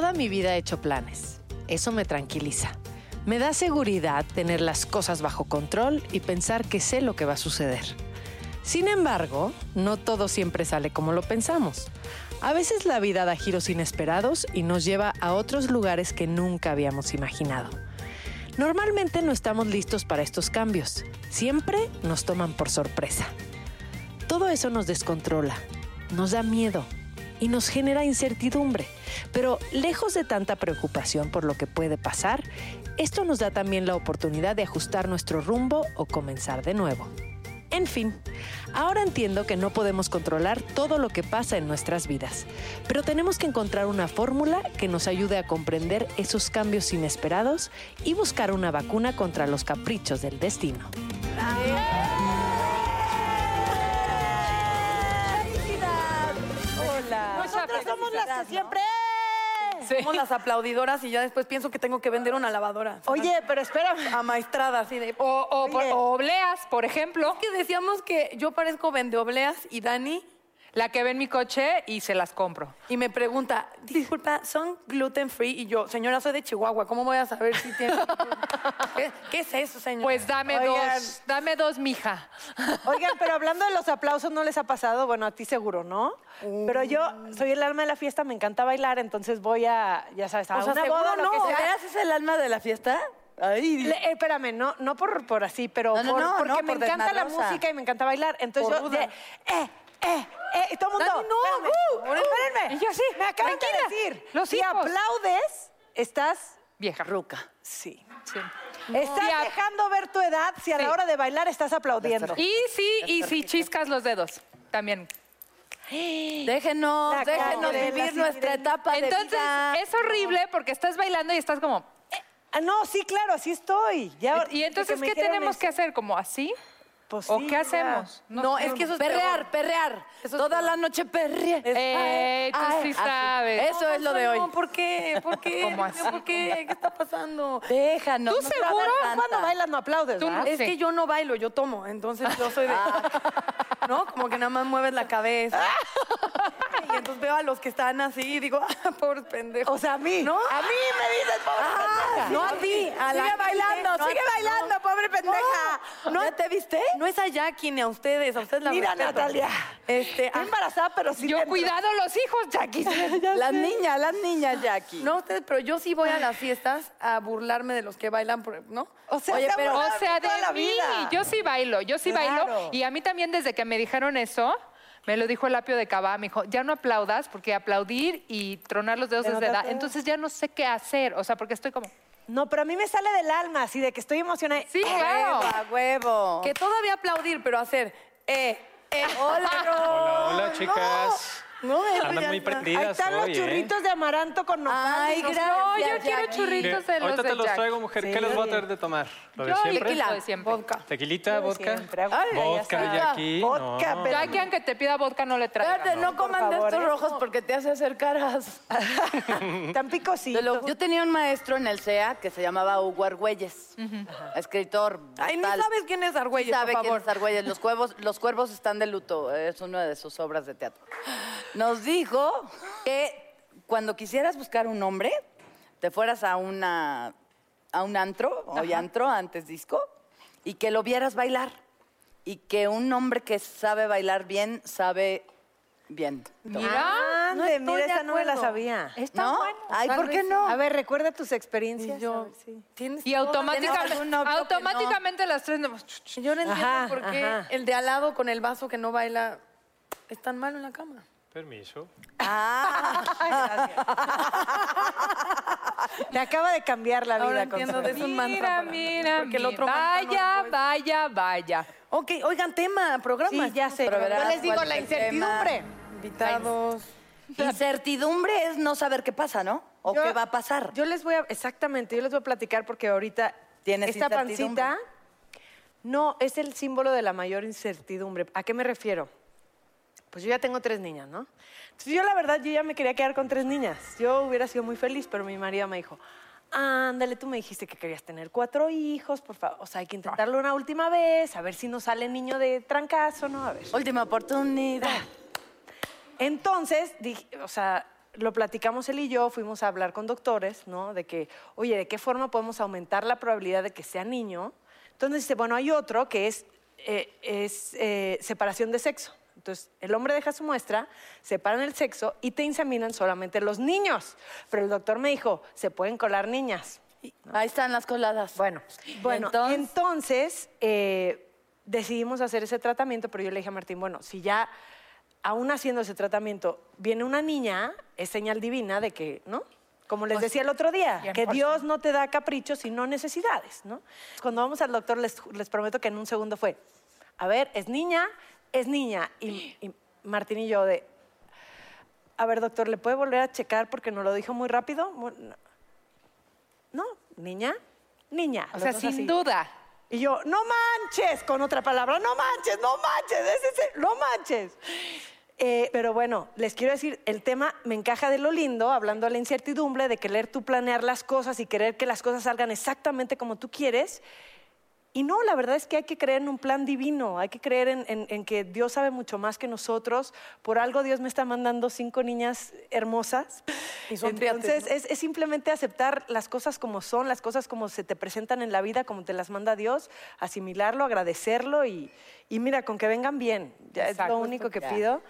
Toda mi vida he hecho planes. Eso me tranquiliza. Me da seguridad tener las cosas bajo control y pensar que sé lo que va a suceder. Sin embargo, no todo siempre sale como lo pensamos. A veces la vida da giros inesperados y nos lleva a otros lugares que nunca habíamos imaginado. Normalmente no estamos listos para estos cambios. Siempre nos toman por sorpresa. Todo eso nos descontrola, nos da miedo y nos genera incertidumbre. Pero lejos de tanta preocupación por lo que puede pasar, esto nos da también la oportunidad de ajustar nuestro rumbo o comenzar de nuevo. En fin, ahora entiendo que no podemos controlar todo lo que pasa en nuestras vidas, pero tenemos que encontrar una fórmula que nos ayude a comprender esos cambios inesperados y buscar una vacuna contra los caprichos del destino. Nosotros somos las que siempre. Somos las aplaudidoras y ya después pienso que tengo que vender una lavadora. Oye, pero espérame. Amaestrada, así de. O, o, por- Oye. o obleas, por ejemplo, que decíamos que yo parezco vendeobleas y Dani. La que ve en mi coche y se las compro. Y me pregunta, disculpa, ¿son gluten free? Y yo, señora, soy de Chihuahua, ¿cómo voy a saber si tiene... ¿Qué, qué es eso, señor? Pues dame Oigan. dos, dame dos, mija. Oigan, pero hablando de los aplausos, ¿no les ha pasado? Bueno, a ti seguro, ¿no? Pero yo soy el alma de la fiesta, me encanta bailar, entonces voy a, ya sabes, a O sea, una boda, lo no, que ¿de sea. veras es el alma de la fiesta? Le- eh, espérame, no, no por, por así, pero No, no, por- no, porque no, me encanta la música y me encanta bailar. Entonces Por yo, de, eh, eh, eh, todo el mundo, Dani, no, espérame, uh, espérenme. Y yo sí, me acaban tranquila, de decir, los si hijos. aplaudes, estás Vieja. ruca. Sí. Sí. Estás dejando ver tu edad si a Sí. la hora de bailar estás aplaudiendo. Y sí, y si chiscas los dedos, también. Déjenos, La déjenos cara vivir nuestra etapa de Entonces, vida. es horrible porque estás bailando y estás como... Ah, no, sí, claro, así estoy. Ya, Y entonces, ¿qué tenemos eso. que hacer? ¿Como así? Pues ¿O sí, qué hacemos? No, es que eso es perrear, perrear. Toda la noche perrear. Eh, tú sí sabes. Eso es lo de hoy. No, ¿por qué? ¿Por qué? ¿Cómo así? ¿Por qué? ¿Qué está pasando? Déjanos. ¿Tú seguro? Cuando bailas no aplaudes, Tú ¿verdad? Es Sí. que yo no bailo, yo tomo. Entonces yo soy de. ¿No? Como que nada más mueves la cabeza. Y entonces veo a los que están así y digo, ah, pobres pendejos. O sea, a mí. ¿No? A mí me dices, pobre pendeja. No a ti, a la Sigue bailando, sigue bailando, pobre pendeja. No, ¿Ya te viste? No es a Jackie ni a ustedes, a ustedes la Mira, respeto. Natalia. Este, Estoy ah, embarazada, pero sí. Yo dentro. cuidado los hijos, Jackie. las niñas, las niñas, Jackie. No, ustedes, pero yo sí voy a las fiestas a burlarme de los que bailan, ¿no? O sea, Oye, se pero... O sea, de toda la mí. vida. Yo sí bailo, yo sí Claro. bailo. Y a mí también desde que me dijeron eso, me lo dijo el apio de Cabá, me dijo, ya no aplaudas, porque aplaudir y tronar los dedos es de edad. Entonces ya no sé qué hacer, o sea, porque estoy como... No, pero a mí me sale del alma, así de que estoy emocionada. Sí, claro. A huevo. Que todavía aplaudir, pero hacer, eh, eh, hola, Hola, hola, chicas. No, eso Andan muy prendidas Ahí están hoy, los ¿eh? churritos de amaranto con nopal. Ay, No gracias. No, yo quiero churritos de los Ahorita de te los Jack. traigo, mujer. ¿Qué les voy a traer de tomar? ¿Lo de Yo siempre? tequila de siempre. Vodka. ¿Tequilita, vodka? Siempre, ya Vodka. Jackie. Vodka, no. pero- Ya quien que te pida vodka no le traiga. Espérate, no coman de estos ¿eh? rojos porque te hace hacer caras. Tan lo- Yo tenía un maestro en el CEA que se llamaba Hugo Argüelles, escritor. Ay, brutal. sabes quién es Argüelles, sabe por quién es Argüelles. Los cuervos, los cuervos están de luto. Es una de sus obras de teatro. Nos dijo que cuando quisieras buscar un hombre, te fueras a una a un antro, hoy antro, antes disco, y que lo vieras bailar. Y que un hombre que sabe bailar bien, sabe bien. Mira, Ande, estoy mira, de esa no me la sabía. está ¿No? bueno. Ay, ¿por qué no? A ver, recuerda tus Y experiencias. a yo, ver, sí. tienes Y automáticamente, ¿Tienes algún novio que no? automáticamente las tres... no- Yo no entiendo Ajá, por qué ajá. el de al lado con el vaso que no baila es tan malo en la cama. Permiso. Te acaba de cambiar la vida. Entiendo eso un mantra Mira, para mira, porque el otro no Vaya, es. vaya, vaya. Ok, oigan, tema, programa. Sí, ya sé. Pero verás Yo les digo la es incertidumbre. Invitados. Incertidumbre es no saber qué pasa, ¿no? O Yo- qué va a pasar. Yo les voy a, exactamente, yo les voy a platicar porque ahorita ¿Tienes esta pancita no es el símbolo de la mayor incertidumbre. ¿A qué me refiero? Pues yo ya tengo tres niñas, ¿no? Entonces yo la verdad, yo ya me quería quedar con tres niñas. Yo hubiera sido muy feliz, pero mi marido me dijo, ándale, tú me dijiste que querías tener cuatro hijos, por favor. O sea, hay que intentarlo una última vez, a ver si nos sale niño de trancazo, ¿no? A ver. Última oportunidad. Entonces, dije, o sea, lo platicamos él y yo, fuimos a hablar con doctores, ¿no? De que, oye, ¿de qué forma podemos aumentar la probabilidad de que sea niño? Entonces dice, bueno, hay otro que es, eh, es eh, separación de sexo. Entonces, el hombre deja su muestra, separan el sexo y te inseminan solamente los niños. Pero el doctor me dijo, se pueden colar niñas. Ahí están las coladas. Bueno, bueno entonces? entonces, eh, decidimos hacer ese tratamiento, pero yo le dije a Martín, bueno, si ya aún haciendo ese tratamiento viene una niña, es señal divina de que, ¿no? Como les decía el otro día, que 100%. Dios no te da caprichos, sino necesidades, ¿no? Cuando vamos al doctor, les, les prometo que en un segundo fue, a ver, es niña, es niña. Y, y Martín y yo de, a ver, doctor, ¿le puede volver a checar porque nos lo dijo muy rápido? No. Niña, niña. O sea, sin así. duda. Y yo, no manches, con otra palabra, no manches, no manches, es ese, no manches. Eh, pero bueno, les quiero decir, el tema me encaja de lo lindo, hablando de la incertidumbre, de querer tú planear las cosas y querer que las cosas salgan exactamente como tú quieres. Y no, la verdad es que hay que creer en un plan divino, hay que creer en, en- en que Dios sabe mucho más que nosotros. Por algo Dios me está mandando cinco niñas hermosas. Y son triates, Entonces, ¿no? es, es simplemente aceptar las cosas como son, las cosas como se te presentan en la vida, como te las manda Dios, asimilarlo, agradecerlo y, y mira, con que vengan bien. Ya es lo único que Ya. pido.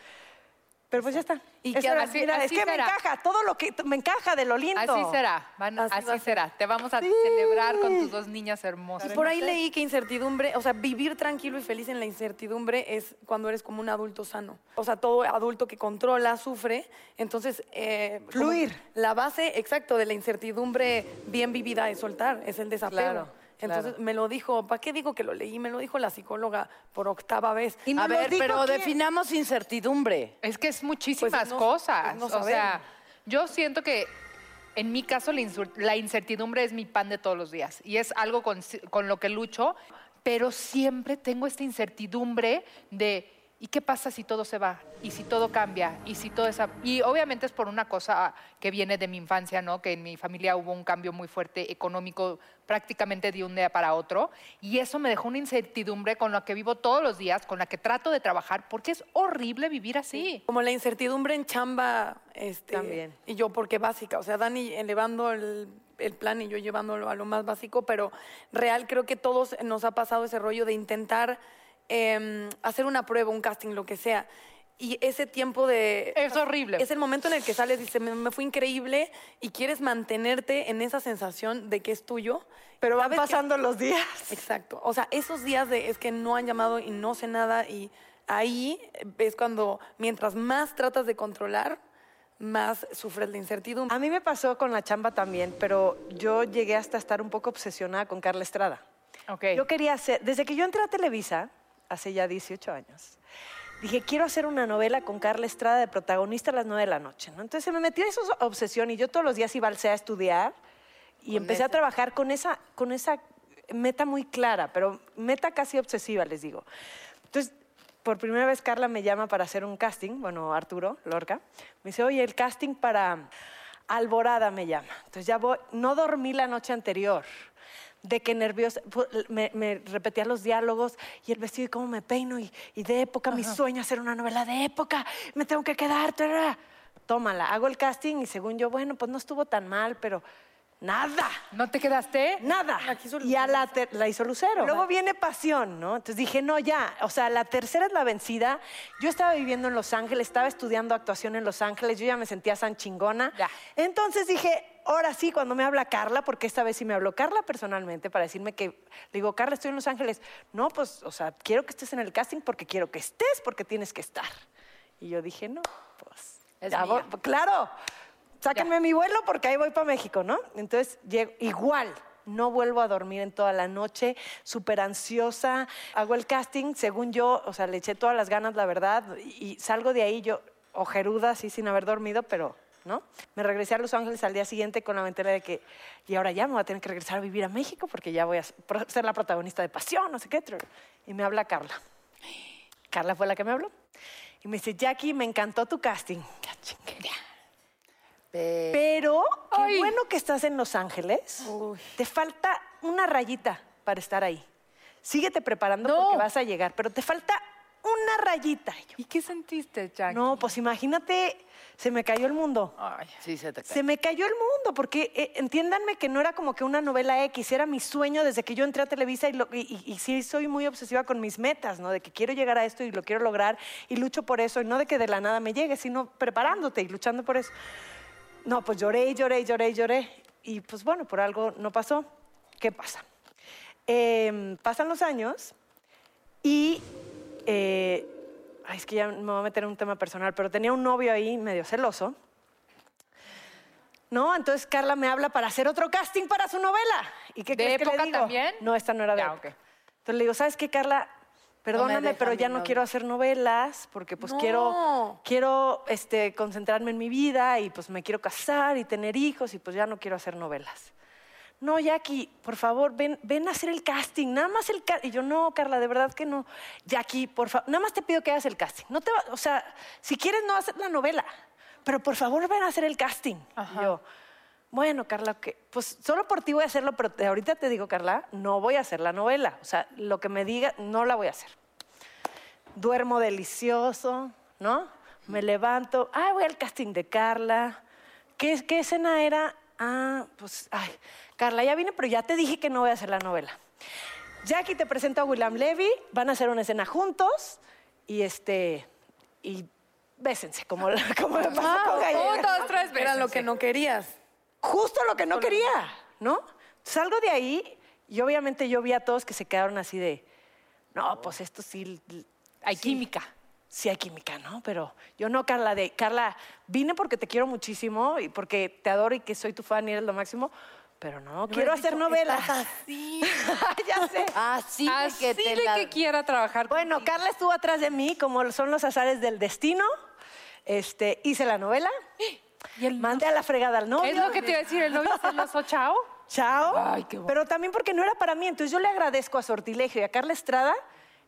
Pero pues ya está. Y que era, así- mira, es que me encaja, todo lo que me encaja de lo lindo. Así será, van- Así así, va a ser. será. Te vamos a celebrar con tus dos niñas hermosas. Y por ahí leí que incertidumbre, o sea, vivir tranquilo y feliz en la incertidumbre es cuando eres como un adulto sano. O sea, todo adulto que controla, sufre. Entonces, eh, Fluir. La base, exacto, de la incertidumbre bien vivida es soltar, es el desapego. Claro, Entonces claro. me lo dijo, ¿para qué digo que lo leí? Me lo dijo la psicóloga por octava vez. Y A ver, pero quién. definamos incertidumbre. Es que es muchísimas Pues es no- cosas. no o sea, yo siento que en mi caso la, incertidumbre es mi pan de todos los días y es algo con, con lo que lucho, pero siempre tengo esta incertidumbre de ¿y qué pasa si todo se va? ¿Y si todo cambia? ¿Y si todo esa Y obviamente es por una cosa que viene de mi infancia, ¿no? Que en mi familia hubo un cambio muy fuerte económico prácticamente de un día para otro y eso me dejó una incertidumbre con la que vivo todos los días, con la que trato de trabajar porque es horrible vivir así. Como la incertidumbre en chamba. Este, También. Y yo, porque básica. O sea, Dani elevando el, el plan y yo llevándolo a lo más básico, pero real creo que todos nos ha pasado ese rollo de intentar em, hacer una prueba, un casting, lo que sea. Y ese tiempo de... Es horrible. Es el momento en el que sales y dices, me, me fue increíble y quieres mantenerte en esa sensación de que es tuyo. Pero van Sabes que- pasando los días. Exacto. O sea, esos días de es que no han llamado y no sé nada y ahí es cuando mientras más tratas de controlar, más sufres la incertidumbre. A mí me pasó con la chamba también, pero yo llegué hasta estar un poco obsesionada con Carla Estrada. Ok. Yo quería hacer, desde que yo entré a Televisa, hace ya 18 años, dije, quiero hacer una novela con Carla Estrada de protagonista a las nueve de la noche, ¿no? Entonces se me metió esa obsesión y yo todos los días iba al CEA a estudiar y empecé a trabajar con esa, con esa meta muy clara, pero meta casi obsesiva, les digo. Entonces, por primera vez Carla me llama para hacer un casting, bueno, Arturo Lorca, me dice, oye, el casting para Alborada me llama. Entonces ya voy, no dormí la noche anterior, de que nerviosa, me, me repetía los diálogos y el vestido y cómo me peino y, y de época, mi sueño hacer una novela de época, me tengo que quedar, tarara. tómala, hago el casting y según yo, bueno, pues no estuvo tan mal, pero nada. ¿No te quedaste? Nada. Y a la, ter- la hizo Lucero. Luego viene Pasión, ¿no? Entonces dije, no, ya. O sea, la tercera es la vencida. Yo estaba viviendo en Los Ángeles, estaba estudiando actuación en Los Ángeles, yo ya me sentía san chingona. Ya. Entonces dije, ahora sí, cuando me habla Carla, porque esta vez sí me habló Carla personalmente para decirme que, le digo, Carla, estoy en Los Ángeles. No, pues, o sea, quiero que estés en el casting porque quiero que estés, porque tienes que estar. Y yo dije, no, pues. Es ya voy- claro, sáquenme mi vuelo porque ahí voy para México, ¿no? Entonces, llego, igual, no vuelvo a dormir en toda la noche, súper ansiosa. Hago el casting, según yo, o sea, le eché todas las ganas, la verdad, y, y salgo de ahí yo ojeruda, así sin haber dormido, pero, ¿no? Me regresé a Los Ángeles al día siguiente con la mentira de que, y ahora ya me voy a tener que regresar a vivir a México porque ya voy a ser la protagonista de Pasión, no sé qué. Y me habla Carla. Carla fue la que me habló. Y me dice, Jackie, me encantó tu casting. Pero qué Ay. bueno que estás en Los Ángeles. Te falta una rayita para estar ahí. Síguete preparando No. porque vas a llegar, pero te falta una rayita. Y yo, ¿Y qué sentiste, Jack? no, pues imagínate, se me cayó el mundo. Ay. Sí, se te cae. Se me cayó el mundo, porque eh, entiéndanme que no era como que una novela X, era mi sueño desde que yo entré a Televisa y, lo- y- y- y sí soy muy obsesiva con mis metas, ¿no? De que quiero llegar a esto y lo quiero lograr y lucho por eso, y no de que de la nada me llegue, sino preparándote y luchando por eso. No, pues lloré y lloré y lloré y lloré. Y pues bueno, por algo no pasó. ¿Qué pasa? Em, pasan los años y... eh, ay, es que ya me voy a meter en un tema personal, pero tenía un novio ahí medio celoso. ¿No? Entonces Carla me habla para hacer otro casting para su novela. ¿Y qué ¿De crees que le época digo? también? No, esta no era de Ya, época. Entonces le digo, ¿sabes qué, Carla? Perdóname, pero ya no novio". quiero hacer novelas porque pues No. quiero, quiero este, concentrarme en mi vida y pues me quiero casar y tener hijos y pues ya no quiero hacer novelas. No, Jackie, por favor, ven, ven a hacer el casting, nada más el casting. Y yo, no, Carla, de verdad que no. Jackie, por favor, nada más te pido que hagas el casting. No te va, o sea, si quieres no hacer la novela, pero por favor ven a hacer el casting. Y yo, bueno, Carla, que pues solo por ti voy a hacerlo, pero te- ahorita te digo, Carla, no voy a hacer la novela. O sea, lo que me diga, no la voy a hacer. Duermo delicioso, ¿no? Me levanto, ah, voy al casting de Carla. ¿Qué, qué escena era? Ah, pues, ay, Carla, ya vine, pero ya te dije que no voy a hacer la novela. Jackie te presento a William Levy, van a hacer una escena juntos y este, y bésense, como, como me pasó con Gallega. Un, dos, tres, Era lo que no querías. Justo lo que no quería, ¿no? Salgo de ahí y obviamente yo vi a todos que se quedaron así de, no, pues esto sí, Hay química. Sí hay química, ¿no? Pero yo no, Carla, de Carla, vine porque te quiero muchísimo y porque te adoro y que soy tu fan y eres lo máximo, pero no, quiero hacer novelas. Sí. ya sé. Así de Así que te de la... que quiera trabajar Bueno, contigo. Carla estuvo atrás de mí, como son los azares del destino. Este, hice la novela. ¿Y el Mandé a la fregada al novio. Es lo que te iba a decir, el novio celoso, chao. Chao. Ay, qué bueno. Pero también porque no era para mí. Entonces yo le agradezco a Sortilegio y a Carla Estrada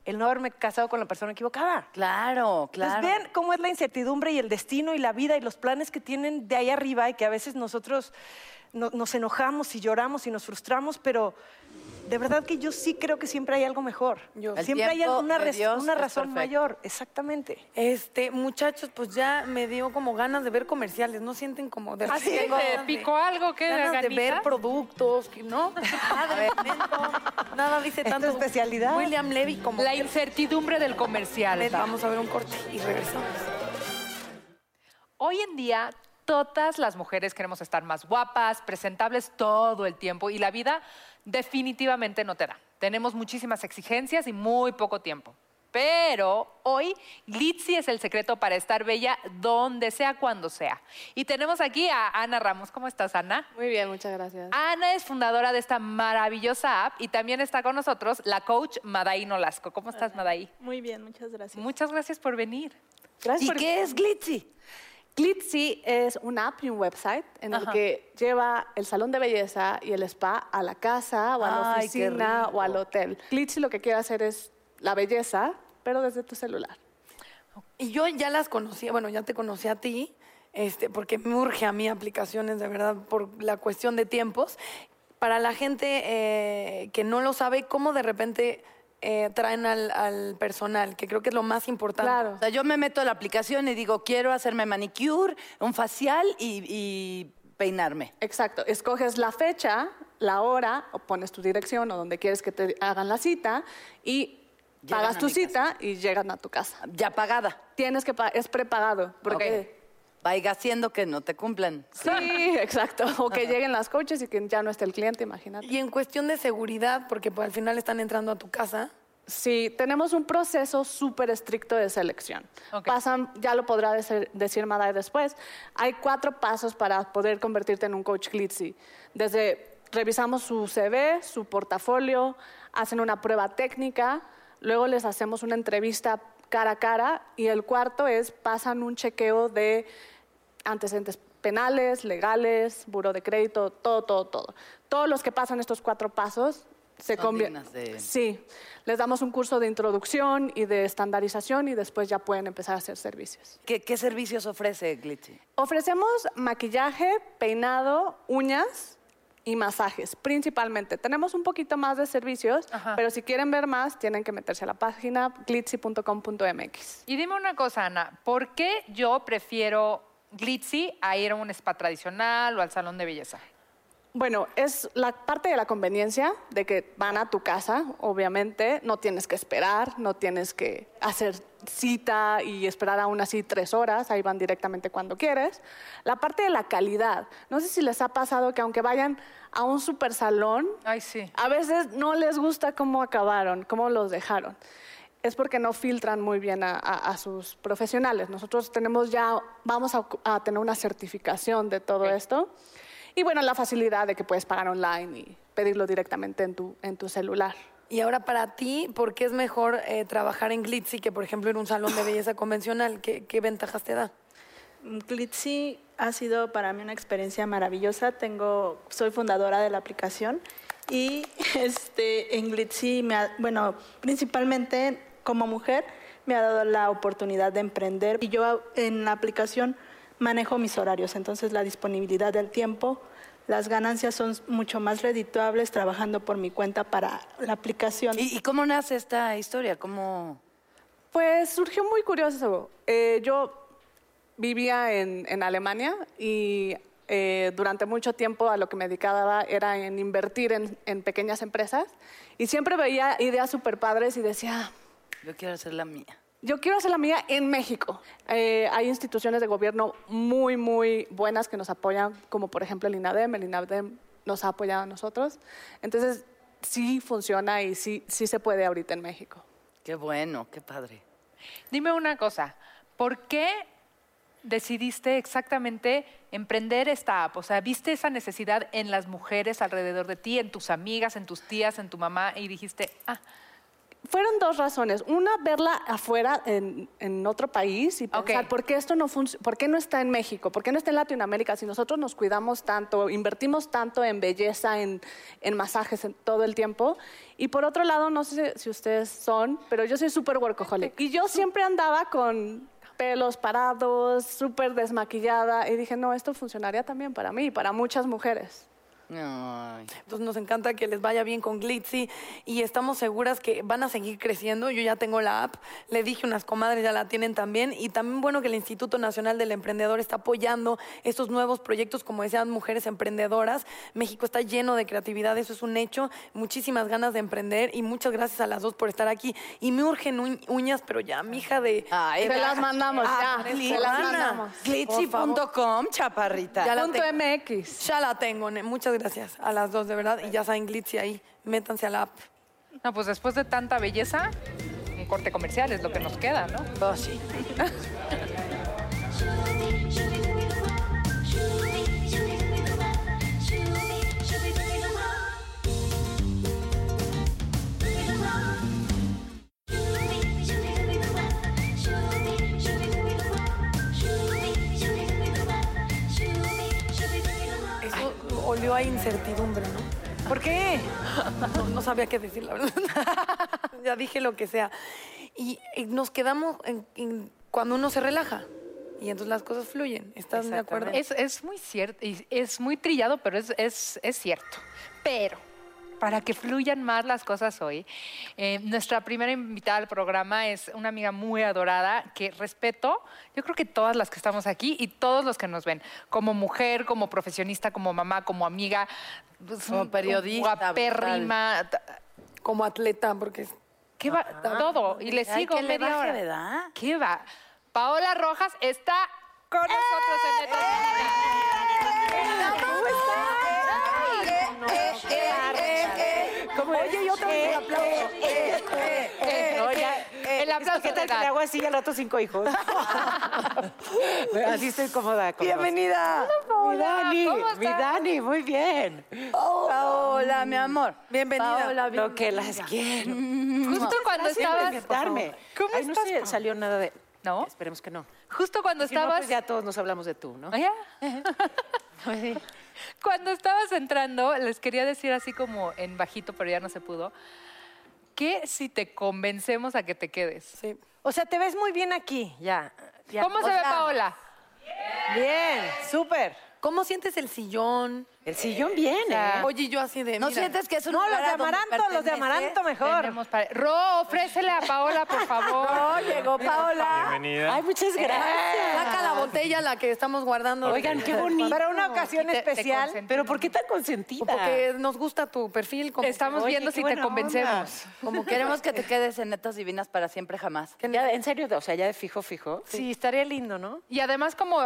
el no haberme casado con la persona equivocada. Claro, claro. Pues vean cómo es la incertidumbre y el destino y la vida y los planes que tienen de ahí arriba y que a veces nosotros no- nos enojamos y lloramos y nos frustramos, pero de verdad que yo sí creo que siempre hay algo mejor. Yo- siempre hay tiempo una, razón mayor, exactamente. Este, muchachos, pues ya me dio como ganas de ver comerciales, ¿no sienten como de Así tengo te picó algo, ¿qué? ganas de ver productos, que no, nada dice ¿Es tu tanto. especialidad? William Levy como La incertidumbre del comercial. Vamos a ver un corte y regresamos. Hoy en día, todas las mujeres queremos estar más guapas, presentables todo el tiempo y la vida definitivamente no te da. Tenemos muchísimas exigencias y muy poco tiempo. Pero hoy Glitzy es el secreto para estar bella donde sea, cuando sea. Y tenemos aquí a Ana Ramos. ¿Cómo estás, Ana? Muy bien, muchas gracias. Ana es fundadora de esta maravillosa app y también está con nosotros la coach Madaí Nolasco. ¿Cómo estás, Madaí? Muy bien, muchas gracias. Muchas gracias por venir. Gracias ¿Y por- qué es Glitzy? Glitzy es una app y un website en el Ajá. que lleva el salón de belleza y el spa a la casa o a la Ay, oficina o al hotel. Glitzy lo que quiere hacer es la belleza, pero desde tu celular. Y yo ya las conocía, bueno, ya te conocí a ti, este, porque me urge a mí aplicaciones, de verdad, por la cuestión de tiempos. Para la gente eh, que no lo sabe, ¿cómo de repente eh, traen al, al personal? Que creo que es lo más importante. Claro. O sea, yo me meto a la aplicación y digo, quiero hacerme manicure, un facial y, y peinarme. Exacto. Escoges la fecha, la hora, o pones tu dirección o donde quieres que te hagan la cita y Llegan pagas tu cita y llegan a tu casa. Ya pagada. Tienes que pagar, es prepagado, porque Vaya haciendo que no te cumplan. Sí, exacto. O que lleguen las coaches y que ya no esté el cliente, imagínate. Y en cuestión de seguridad, porque pues, al final están entrando a tu casa. Sí, tenemos un proceso súper estricto de selección. Pasan, ya lo podrá decir, decir Madai después, hay cuatro pasos para poder convertirte en un coach Glitzy. Desde revisamos su CV, su portafolio, hacen una prueba técnica, luego les hacemos una entrevista cara a cara y el cuarto es pasan un chequeo de antecedentes penales, legales, buro de crédito, todo, todo, todo. Todos los que pasan estos cuatro pasos se convierten. de- Sí, les damos un curso de introducción y de estandarización y después ya pueden empezar a hacer servicios. ¿Qué, qué servicios ofrece Glitzy? Ofrecemos maquillaje, peinado, uñas y masajes, principalmente. Tenemos un poquito más de servicios, Ajá. pero si quieren ver más, tienen que meterse a la página glitzy.com.mx. Y dime una cosa, Ana, ¿por qué yo prefiero Glitzy a ir a un spa tradicional o al salón de belleza? Bueno, es la parte de la conveniencia de que van a tu casa, obviamente, no tienes que esperar, no tienes que hacer cita y esperar aún así tres horas, ahí van directamente cuando quieres. La parte de la calidad, no sé si les ha pasado que aunque vayan a un super salón, Ay, sí. a veces no les gusta cómo acabaron, cómo los dejaron. Es porque no filtran muy bien a, a- a sus profesionales. Nosotros tenemos ya, vamos a, a tener una certificación de todo esto. Y bueno, la facilidad de que puedes pagar online y pedirlo directamente en tu, en tu celular. Y ahora para ti, ¿por qué es mejor eh, trabajar en Glitzy que, por ejemplo, en un salón de belleza convencional? ¿Qué, qué ventajas te da? Glitzy ha sido para mí una experiencia maravillosa. Tengo, soy fundadora de la aplicación y este, en Glitzy, me ha- bueno, principalmente como mujer, me ha dado la oportunidad de emprender. Y yo en la aplicación manejo mis horarios, entonces la disponibilidad del tiempo, las ganancias son mucho más redituables trabajando por mi cuenta para la aplicación. ¿Y, y cómo nace esta historia? ¿Cómo...? Pues surgió muy curioso. Eh, yo vivía en, en Alemania y eh, durante mucho tiempo a lo que me dedicaba era en invertir en, en pequeñas empresas y siempre veía ideas súper padres y decía, Yo quiero hacer la mía. Yo quiero hacer la mía en México. Eh, hay instituciones de gobierno muy, muy buenas que nos apoyan, como por ejemplo el INADEM. El INADEM nos ha apoyado a nosotros. Entonces, sí funciona y sí, sí se puede ahorita en México. Qué bueno, qué padre. Dime una cosa, ¿por qué decidiste exactamente emprender esta app? O sea, ¿viste esa necesidad en las mujeres alrededor de ti, en tus amigas, en tus tías, en tu mamá y dijiste, ah, Fueron dos razones. Una, verla afuera en, en otro país y pensar. ¿por qué esto no ¿Por qué no está en México? ¿Por qué no está en Latinoamérica? Si nosotros nos cuidamos tanto, invertimos tanto en belleza, en, en masajes en todo el tiempo. Y por otro lado, no sé si ustedes son, pero yo soy súper workaholic. Y yo siempre andaba con pelos parados, súper desmaquillada. Y dije, no, esto funcionaría también para mí y para muchas mujeres. Ay. Entonces nos encanta que les vaya bien con Glitzy y estamos seguras que van a seguir creciendo. Yo ya tengo la app, le dije unas comadres ya la tienen también y también bueno que el Instituto Nacional del Emprendedor está apoyando estos nuevos proyectos, como decían, mujeres emprendedoras. México está lleno de creatividad, eso es un hecho. Muchísimas ganas de emprender y muchas gracias a las dos por estar aquí. Y me urgen uñ- uñas, pero ya, mija de... Ay, Se las mandamos, Ah, ya. Glitzy, Se las mandamos. Glitzy.com, chaparrita. Ya la Punto tengo. MX. Ya la tengo, muchas gracias a las dos, de verdad. Y ya saben, Glitzy ahí, métanse a la app. no, pues después de tanta belleza, corte comercial, es lo que nos queda, ¿no? Oh, sí. Olió a incertidumbre, ¿no? ¿Por qué? No, sabía qué decir, la verdad. ya dije lo que sea. Y, nos quedamos en- cuando uno se relaja. Y entonces las cosas fluyen. ¿Estás de acuerdo? Es, muy cierto, es muy trillado, pero es, es, es cierto. Pero para que fluyan más las cosas hoy, eh, nuestra primera invitada al programa es una amiga muy adorada que respeto, yo creo que todas las que estamos aquí y todos los que nos ven, como mujer, como profesionista, como mamá, como amiga, pues, Como periodista, guapérrima, Como atleta, porque... ¿Qué va? Todo. Y le Ay, sigo le media baje, hora. ¿verdad? ¿Qué va? Paola Rojas está con nosotros en Netas ¿Cómo Oye, yo también aplauso. No, ya, El aplauso ¿Qué tal que le hago así al otro cinco hijos? así estoy cómoda. con Bienvenida. Mi Dani, ¿cómo mi? Dani, muy bien. Paola, mi amor. Bienvenida. Paola, Lo que las quiero. Justo cuando estabas... ¿Cómo Ay, no sé, salió nada de... ¿No? Esperemos que no. Justo cuando Si no, estabas... pues ya todos nos hablamos de tú, ¿no? ¿Ah, ya? Cuando estabas entrando, les quería decir así como en bajito, pero ya no se pudo, que si te convencemos a que te quedes. Sí. O sea, te ves muy bien aquí, ya. ya. ¿Cómo O se ve Paola? Bien, súper. ¿Cómo sientes el sillón? El sillón viene. sea, Oye, yo así de. ¿No mira, sientes que es un No, los lugar de a donde Amaranto, los de pertenece? Amaranto mejor. Tenemos para- Ro, ofrécele a Paola, por favor. No, llegó Paola. Bienvenida. Ay, muchas gracias. Saca la botella, la que estamos guardando. Oigan, qué bonito. Para una ocasión Te- te especial. consentimos. Pero ¿por qué tan consentida? Porque nos gusta tu perfil. Como Estamos Oye, viendo qué si te buena convencemos. Como queremos que te quedes en Netas Divinas para siempre jamás. Ya, en serio, o sea, ya de fijo, fijo. Sí, estaría lindo, ¿no? Y además como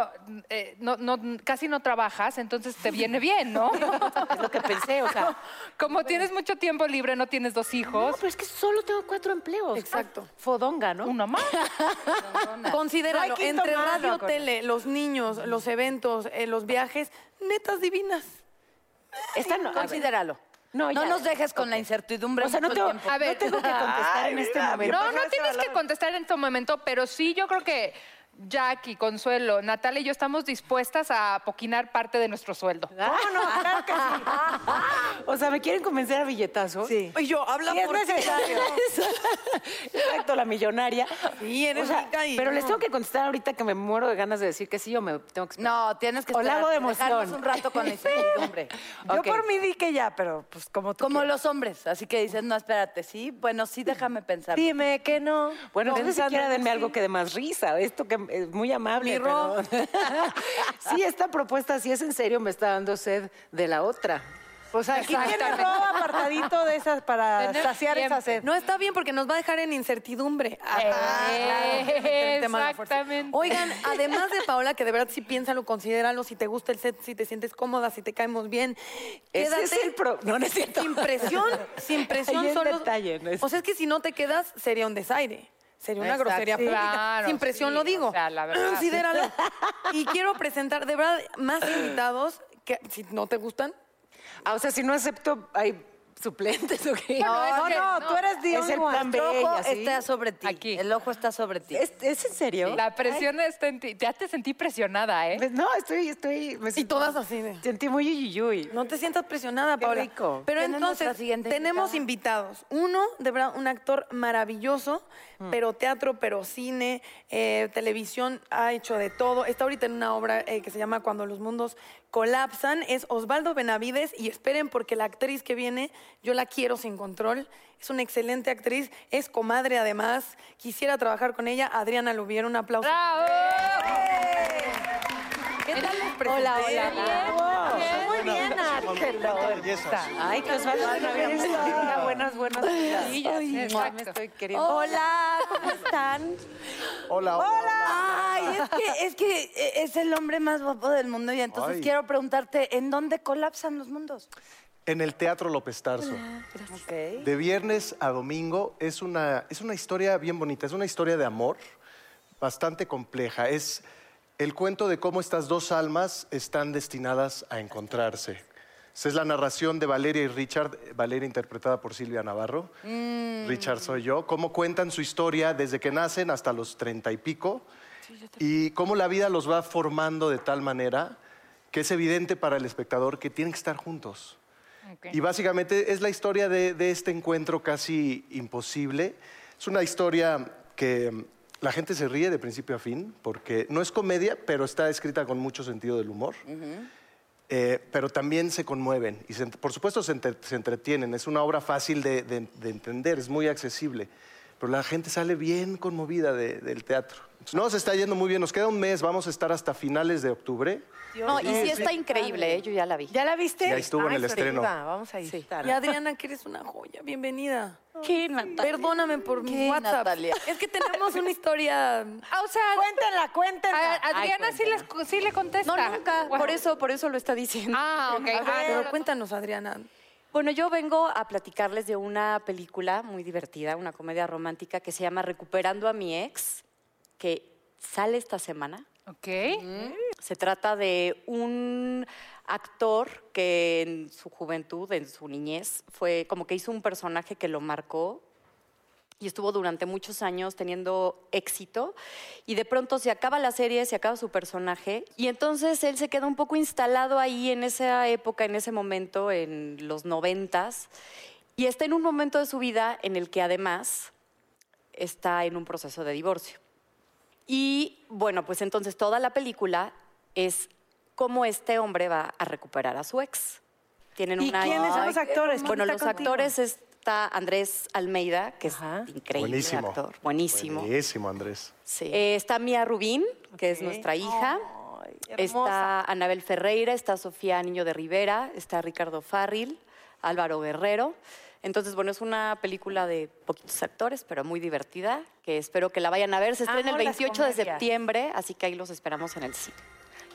eh, no, no- casi no trabajas, entonces te viene bien, ¿no? Es lo que pensé, o sea. Como tienes mucho tiempo libre, no tienes dos No, hijos, pero es que solo tengo cuatro empleos. Exacto. Fodonga, ¿no? uno más. Considéralo, No entre radio, tele, los niños, los eventos, eh, los viajes, netas divinas. Esta no. Considéralo. No, No, nos dejes con la incertidumbre O sea, no tengo. A ver. no tengo que contestar en este momento. No, no tienes que contestar en este momento, pero sí yo creo que Jackie, Consuelo, Natalia y yo estamos dispuestas a poquinar parte de nuestro sueldo. ¿Cómo no? Claro que sí. O sea, ¿me quieren convencer a billetazos? Sí. Y yo, habla Sí, es por ti. necesario. Exacto, la millonaria. Sí, eres O sea, rica y- Pero les no. tengo que contestar ahorita que me muero de ganas de decir que sí o me tengo que esperar. No, tienes que O la hago de emoción. dejarnos un rato con la incertidumbre. Yo por mí di que ya, pero pues como tú Como los hombres, así que dices, no, espérate, sí, bueno, sí, déjame pensar. Dime que no. Bueno, entonces Pensando siquiera en denme sí. algo que dé más risa. Esto que es muy amable. Mi Ro. pero- sí, esta propuesta, si es en serio, me está dando sed de la otra. Pues aquí Exactamente. todo apartadito de esas para Tener saciar esa sed. No está bien porque nos va a dejar en incertidumbre. Eh, claro, exactamente. Oigan, además de Paola, que de verdad sí piénsalo, considéralo, si te gusta el set, si te sientes cómoda, si te caemos bien. Ese quédate es el pro- no, no es. Sin presión, sin presión es solo. detalle, no es- O sea, es que si no te quedas, sería un desaire. Sería una Exacto. grosería Sí. pública. Claro, sin presión sí, lo digo. o sea, la verdad. Considéralo. Y quiero presentar, de verdad, más invitados que si no te gustan. Ah, o sea, si no acepto, hay suplentes o qué. No, que no, no. tú eres the Es el one. plan B, El ojo ella, ¿sí? está sobre ti. Aquí. El ojo está sobre ti. ¿Es, es en serio? La presión está en ti. Ya te sentí presionada, ¿eh? Pues No, estoy, estoy... me Y siento- todas así de. Sentí muy yuyuyuy. No te sientas presionada, Qué Paola. rico. Pero ¿Quién es nuestra entonces, siguiente tenemos invitada? invitados. Uno, de verdad, un actor maravilloso, Mm. pero teatro, pero cine, eh, televisión, ha hecho de todo. Está ahorita en una obra eh, que se llama Cuando los mundos colapsan. Es Osvaldo Benavides y esperen porque la actriz que viene, yo la quiero sin control. Es una excelente actriz, es comadre además. Quisiera trabajar con ella. Adriana Lubiera, un aplauso. ¡Bravo! ¿Qué tal les presenté? Hola, hola. Muy bien, Ay, que Osvaldo tenga buenas, buenas Sí, ya sé, Ay, exacto. me estoy queriendo. Hola, ¿cómo están? Hola, hola. Ay, es que, es que eh, es el hombre más guapo del mundo y entonces Ay. quiero preguntarte, ¿en dónde colapsan los mundos? en el Teatro López Tarso. De viernes a domingo es una, es una historia bien bonita, es una historia de amor bastante compleja. Es el cuento de cómo estas dos almas están destinadas a encontrarse. Esa es la narración de Valeria y Richard, Valeria interpretada por Silvia Navarro. Richard soy yo. Cómo cuentan su historia desde que nacen hasta los treinta y pico y cómo la vida los va formando de tal manera que es evidente para el espectador que tienen que estar juntos. Y básicamente es la historia de, de este encuentro casi imposible. Es una historia que mm, la gente se ríe de principio a fin, porque no es comedia, pero está escrita con mucho sentido del humor. Eh, pero también se conmueven y se- por supuesto se, entre- se entretienen. Es una obra fácil de, de- de entender, es muy accesible. Pero la gente sale bien conmovida de- del teatro. No, se está yendo muy bien. Nos queda un mes, vamos a estar hasta finales de octubre. No, y sí está increíble, ¿eh? yo ya la vi. ¿Ya la viste? Sí, ahí estuvo en el estreno. Vamos a ir. Y Adriana, que eres una joya. Bienvenida. ¿Qué, Natalia? Perdóname por mi ¿Qué, WhatsApp. Natalia? Es que tenemos una historia. Ah, o sea, Cuéntenla, cuéntenla. a- Adriana sí, les, sí le contesta. No, nunca. Por eso, por eso lo está diciendo. Ah, ok. Ah, Pero no, cuéntanos, Adriana. Bueno, yo vengo a platicarles de una película muy divertida, una comedia romántica que se llama Recuperando a mi ex, que sale esta semana. Ok. Se trata de un actor que en su juventud, en su niñez, fue como que hizo un personaje que lo marcó y estuvo durante muchos años teniendo éxito y de pronto se acaba la serie, se acaba su personaje y entonces él se queda un poco instalado ahí en esa época, en ese momento, en los noventas y está en un momento de su vida en el que además está en un proceso de divorcio. Y bueno, pues entonces toda la película es cómo este hombre va a recuperar a su ex. Tienen ¿Y una quiénes son los actores? ¿Quién Bueno, está los contigo? actores está Andrés Almeida, que Ajá. es increíble Buenísimo. actor, buenísimo. Buenísimo, Andrés. Sí. Eh, está Mía Rubín, que es nuestra hija. Está. Anabel Ferreira, está Sofía Niño de Rivera, está Ricardo Farril, Álvaro Guerrero. Entonces, bueno, es una película de poquitos actores, pero muy divertida, que espero que la vayan a ver. Se estrena el las 28 de septiembre, así que ahí los esperamos en el cine.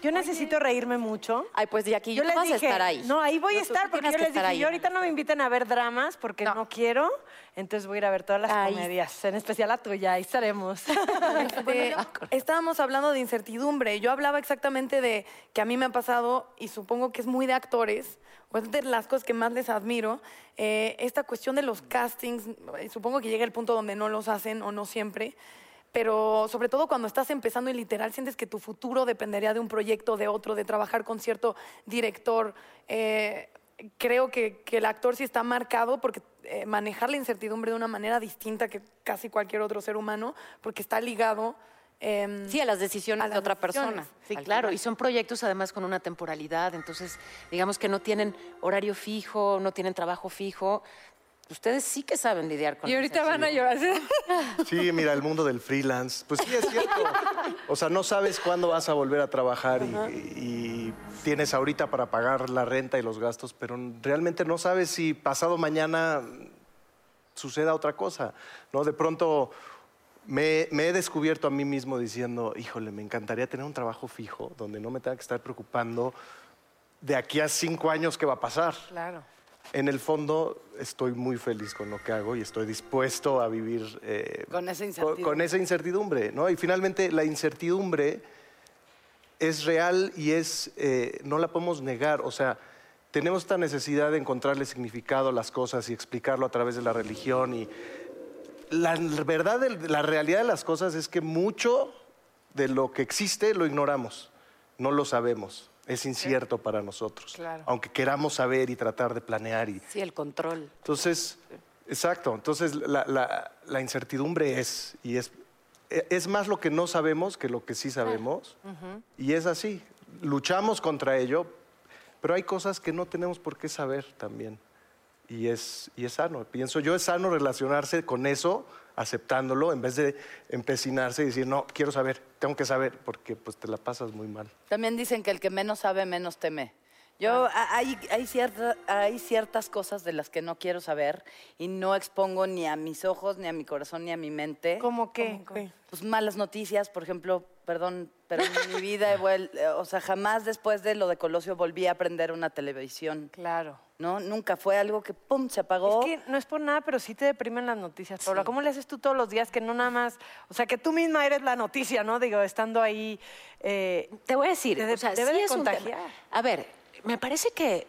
Yo necesito reírme mucho. Ay, pues de aquí Yo les vas dije, a estar ahí. no, ahí voy a No, estar porque yo les dije, ahí, yo ahorita no me inviten a ver dramas porque no, quiero, entonces voy a ir a ver todas las comedias, en especial la tuya, ahí estaremos. Este, estábamos hablando de incertidumbre. Yo hablaba exactamente de que a mí me ha pasado, y supongo que es muy de actores, o es de las cosas que más les admiro, eh, esta cuestión de los castings. eh, Supongo que llega el punto donde no los hacen o no siempre. Pero sobre todo cuando estás empezando y literal sientes que tu futuro dependería de un proyecto, de otro, de trabajar con cierto director. eh, creo que, que el actor sí está marcado porque eh, manejar la incertidumbre de una manera distinta que casi cualquier otro ser humano, porque está ligado. em, Sí, a las decisiones a de las otra decisiones. persona. Sí, al claro, final. y son proyectos además con una temporalidad, entonces digamos que no tienen horario fijo, no tienen trabajo fijo. Ustedes sí que saben lidiar con Y ahorita van a llorar. Sí, mira, el mundo del freelance. Pues sí, es cierto. O sea, no sabes cuándo vas a volver a trabajar y, y tienes ahorita para pagar la renta y los gastos, pero realmente no sabes si pasado mañana suceda otra cosa. ¿no? De pronto me, me he descubierto a mí mismo diciendo, híjole, me encantaría tener un trabajo fijo donde no me tenga que estar preocupando de aquí a cinco años qué va a pasar. Claro. En el fondo estoy muy feliz con lo que hago y estoy dispuesto a vivir eh, Con esa con, incertidumbre. con esa incertidumbre, ¿no? Y finalmente la incertidumbre es real y es eh, no la podemos negar. O sea, tenemos esta necesidad de encontrarle significado a las cosas y explicarlo a través de la religión y la verdad, de- la realidad de las cosas es que mucho de lo que existe lo ignoramos, no lo sabemos, es incierto para nosotros, Claro. aunque queramos saber y tratar de planear y Sí, el control. entonces, exacto, entonces la, la- la incertidumbre es, y es, e- es más lo que no sabemos que lo que sí sabemos, y es así, luchamos contra ello, pero hay cosas que no tenemos por qué saber también, y es, y es sano, pienso yo, es sano relacionarse con eso, aceptándolo, en vez de empecinarse y decir, no, quiero saber, tengo que saber, porque pues te la pasas muy mal. También dicen que el que menos sabe, menos teme. Yo, hay, hay, cierta- hay ciertas cosas de las que no quiero saber y no expongo ni a mis ojos, ni a mi corazón, ni a mi mente. ¿Cómo qué? Pues malas noticias, por ejemplo, perdón, pero en mi vida, eh, o sea, jamás después de lo de Colosio volví a prender una televisión. Claro. ¿No? Nunca fue algo que, pum, se apagó. Es que no es por nada, pero sí te deprimen las noticias, Paula. ¿Cómo le haces tú todos los días que no nada más, o sea, que tú misma eres la noticia, ¿no? Digo, estando ahí. eh, Te voy a decir, te de- o sea, debe sí de es un tema. contagiar. A ver, me parece que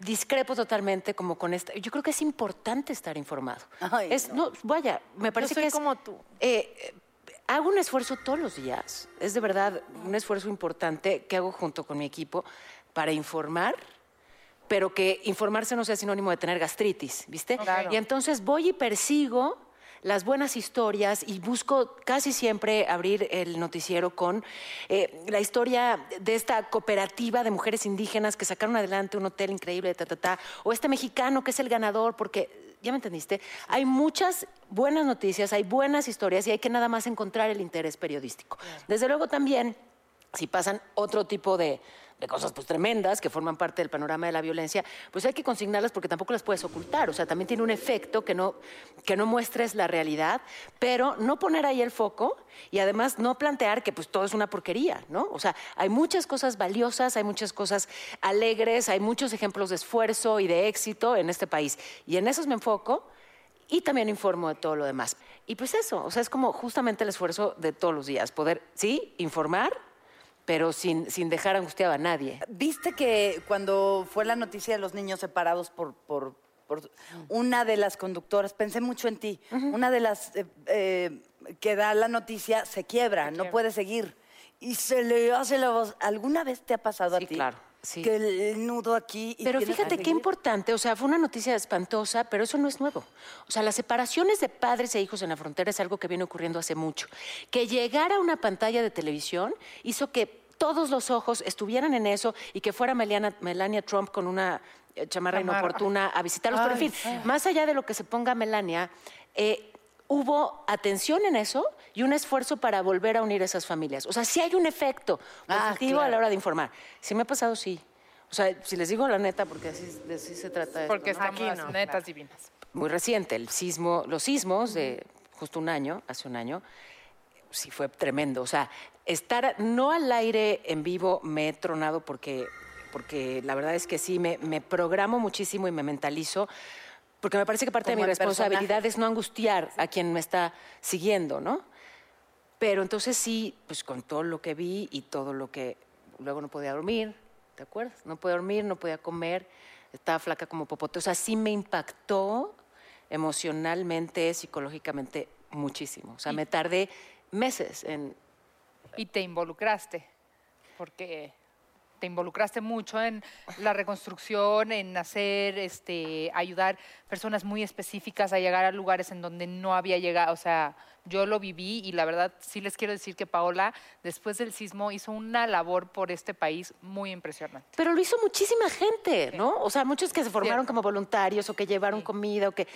discrepo totalmente como con esta. Yo creo que es importante estar informado. Ay, es, no. vaya, me parece soy que es como tú. eh, eh, hago un esfuerzo todos los días. Es de verdad un esfuerzo importante que hago junto con mi equipo para informar pero que informarse no sea sinónimo de tener gastritis, ¿viste? Claro. Y entonces voy y persigo las buenas historias y busco casi siempre abrir el noticiero con eh, la historia de esta cooperativa de mujeres indígenas que sacaron adelante un hotel increíble, ta, ta, ta, o este mexicano que es el ganador, porque, ¿ya me entendiste? Hay muchas buenas noticias, hay buenas historias y hay que nada más encontrar el interés periodístico. Desde luego también si pasan otro tipo de, de cosas pues tremendas que forman parte del panorama de la violencia, pues hay que consignarlas porque tampoco las puedes ocultar. O sea, también tiene un efecto que no, que no muestres la realidad, pero no poner ahí el foco y además no plantear que pues todo es una porquería, ¿no? O sea, hay muchas cosas valiosas, hay muchas cosas alegres, hay muchos ejemplos de esfuerzo y de éxito en este país. Y en esos me enfoco y también informo de todo lo demás. Y pues eso, o sea, es como justamente el esfuerzo de todos los días, poder, sí, informar, pero sin, sin dejar angustiado a nadie. ¿Viste que cuando fue la noticia de los niños separados por, por, por una de las conductoras, pensé mucho en ti, una de las eh, eh, que da la noticia se quiebra, no puede seguir. Y se le hace la voz. ¿Alguna vez te ha pasado Sí, a ti? claro, sí. Que el, nudo aquí. y Pero fíjate qué importante, o sea, fue una noticia espantosa, pero eso no es nuevo. O sea, las separaciones de padres e hijos en la frontera es algo que viene ocurriendo hace mucho. Que llegara a una pantalla de televisión hizo que todos los ojos estuvieran en eso y que fuera Melania, Melania Trump con una eh, chamarra inoportuna a visitarlos. Pero en Ay, fin, más allá de lo que se ponga Melania, eh, hubo atención en eso y un esfuerzo para volver a unir esas familias. O sea, sí hay un efecto Ah, positivo a la claro. hora de informar. Si me ha pasado, sí. O sea, si les digo la neta, porque así, de así se trata esto, Porque ¿no? estamos netas divinas. Muy reciente, el sismo, los sismos de justo un año, hace un año, sí fue tremendo. O sea, estar no al aire en vivo me he tronado porque, porque la verdad es que sí, me, me programo muchísimo y me mentalizo. Porque me parece que parte de mi personaje. responsabilidad es no angustiar a quien me está siguiendo, ¿no? Pero entonces sí, pues con todo lo que vi y todo lo que luego no podía dormir, ¿te acuerdas? No podía dormir, no podía comer, estaba flaca como popote. O sea, sí me impactó emocionalmente, psicológicamente muchísimo. O sea, me tardé meses en... Y te involucraste, porque te involucraste mucho en la reconstrucción, en hacer, este, ayudar personas muy específicas a llegar a lugares en donde no había llegado. O sea, yo lo viví y la verdad sí les quiero decir que Paola, después del sismo, hizo una labor por este país muy impresionante. Pero lo hizo muchísima gente, ¿no? O sea, muchos que se formaron como voluntarios o que llevaron comida o que...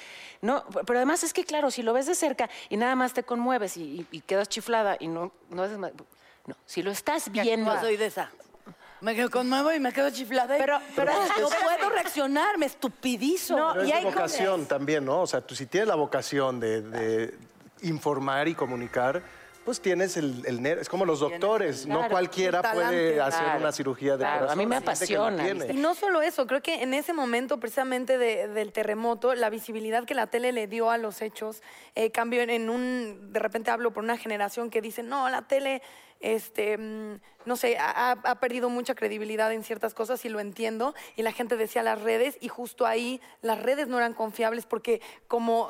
No, pero además es que, claro, si lo ves de cerca y nada más te conmueves y, y- y quedas chiflada y no, no haces más... No, si lo estás viendo... Yo soy de esa. Me quedo conmuevo y me quedo chiflada. y- Pero- pero- no puedo reaccionar, me estupidizo. Pero es vocación también, ¿no? O sea, tú si tienes la vocación de, de informar y comunicar, pues tienes el, el Es como los doctores, no cualquiera talante. puede hacer Claro, una cirugía de claro, corazón. a mí me apasiona, tiene. Y no solo eso, creo que en ese momento precisamente de- del terremoto, la visibilidad que la tele le dio a los hechos eh, cambió en, en un, de repente hablo por una generación que dice, no, la tele, este, mm, no sé, ha, perdido mucha credibilidad en ciertas cosas y lo entiendo. Y la gente decía las redes y justo ahí las redes no eran confiables porque como,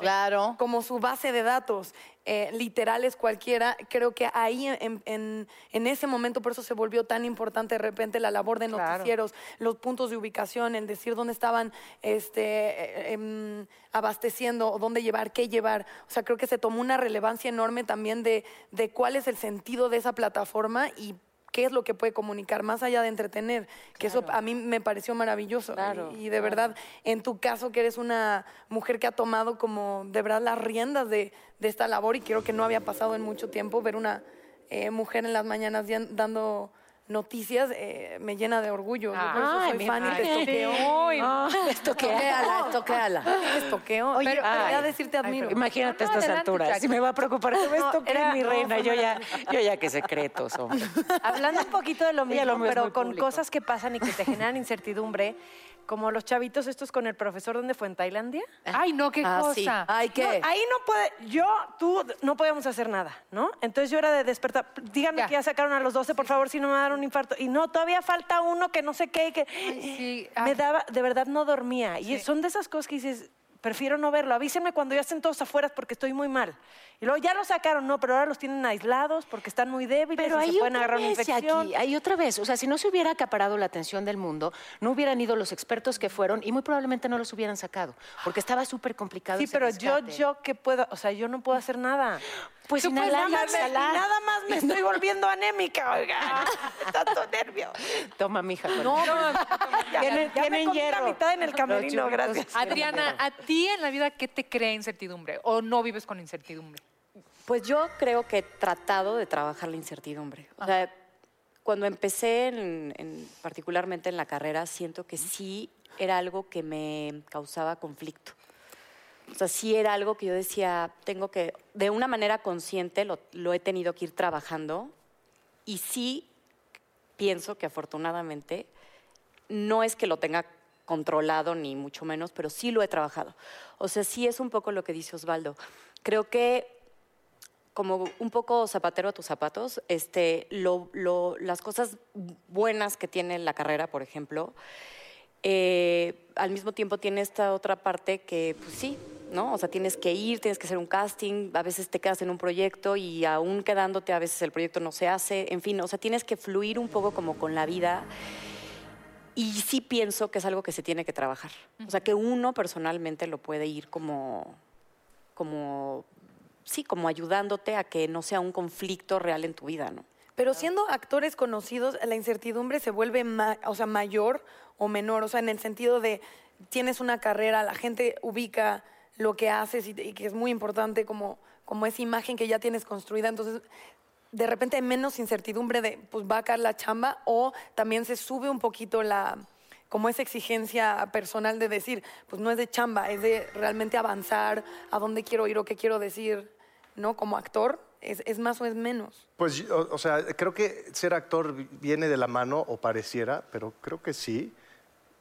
como su base de datos eh, literales cualquiera, creo que ahí en, en- en ese momento por eso se volvió tan importante de repente la labor de noticieros, los puntos de ubicación, el decir dónde estaban este, eh, em, abasteciendo o dónde llevar, qué llevar. O sea, creo que se tomó una relevancia enorme también de, de cuál es el sentido de esa plataforma y qué es lo que puede comunicar, más allá de entretener, que eso a mí me pareció maravilloso. Claro, y, y de verdad, en tu caso, que eres una mujer que ha tomado como de verdad las riendas de, de esta labor y creo que no había pasado en mucho tiempo ver una eh, mujer en las mañanas dando noticias, eh, me llena de orgullo. Yo por eso Ay, soy fan y te estoqueo. Estoquéala. Te estoqueo. Oye, pero ay. quería decir te admiro. Imagínate a No, estas adelante, alturas. Si me va a preocupar que me No, era- mi reina. Yo ya, yo ya qué secretos, hombre. Hablando un poquito de lo mismo, pero con público. cosas que pasan y que te generan incertidumbre, como los chavitos estos con el profesor, ¿dónde fue? ¿En Tailandia? Ay, no, qué Ah, cosa. sí. Ay, ¿qué? No, ahí no puede, yo, tú, no podíamos hacer nada, ¿no? Entonces yo era de despertar, díganme Ya. que ya sacaron a los 12, por favor, si no me va a dar un infarto. Y no, todavía falta uno que no sé qué, que sí. me Ay. daba, de verdad no dormía. Y son de esas cosas que dices, prefiero no verlo. Avísenme cuando ya estén todos afuera porque estoy muy mal. Y luego ya los sacaron, no, pero ahora los tienen aislados porque están muy débiles Pero y se pueden agarrar una infección. Jackie, ahí otra vez. O sea, si no se hubiera acaparado la atención del mundo, no hubieran ido los expertos que fueron y muy probablemente no los hubieran sacado, porque estaba súper complicado Sí, ese pero yo, yo, ¿qué puedo? O sea, yo no puedo hacer nada. Pues Tú puedes inhalar nada más me estoy volviendo anémica, oiga. Tanto nervio. Toma, mija. con- No, ya, Tienen- ya me tienen comí la mitad en el camerino, gracias. Adriana, ¿a ti en la vida qué te crea incertidumbre? ¿O no vives con incertidumbre? Pues yo creo que he tratado de trabajar la incertidumbre. O sea, cuando empecé, en- en- particularmente en la carrera, siento que sí era algo que me causaba conflicto. O sea, sí era algo que yo decía, tengo que, de una manera consciente lo, lo he tenido que ir trabajando y sí pienso que afortunadamente no es que lo tenga controlado ni mucho menos, pero sí lo he trabajado. O sea, sí es un poco lo que dice Osvaldo. Creo que como un poco zapatero a tus zapatos, este, lo- lo- las cosas buenas que tiene la carrera, por ejemplo, eh, al mismo tiempo tiene esta otra parte que, pues sí, ¿no? O sea, tienes que ir, tienes que hacer un casting, a veces te quedas en un proyecto y aún quedándote, a veces el proyecto no se hace, en fin, o sea, tienes que fluir un poco como con la vida. Y sí pienso que es algo que se tiene que trabajar. O sea, que uno personalmente lo puede ir como, como, sí, como ayudándote a que no sea un conflicto real en tu vida, ¿no? Pero siendo actores conocidos, la incertidumbre se vuelve o sea, mayor o menor. O sea, en el sentido de tienes una carrera, la gente ubica lo que haces y, y que es muy importante como, como esa imagen que ya tienes construida. Entonces, de repente hay menos incertidumbre de, pues va a caer la chamba o también se sube un poquito la como esa exigencia personal de decir, pues no es de chamba, es de realmente avanzar, a dónde quiero ir o qué quiero decir, ¿no? Como actor, es, es más o es menos. Pues, yo- o, sea, creo que ser actor vi- viene de la mano, o pareciera, pero creo que sí,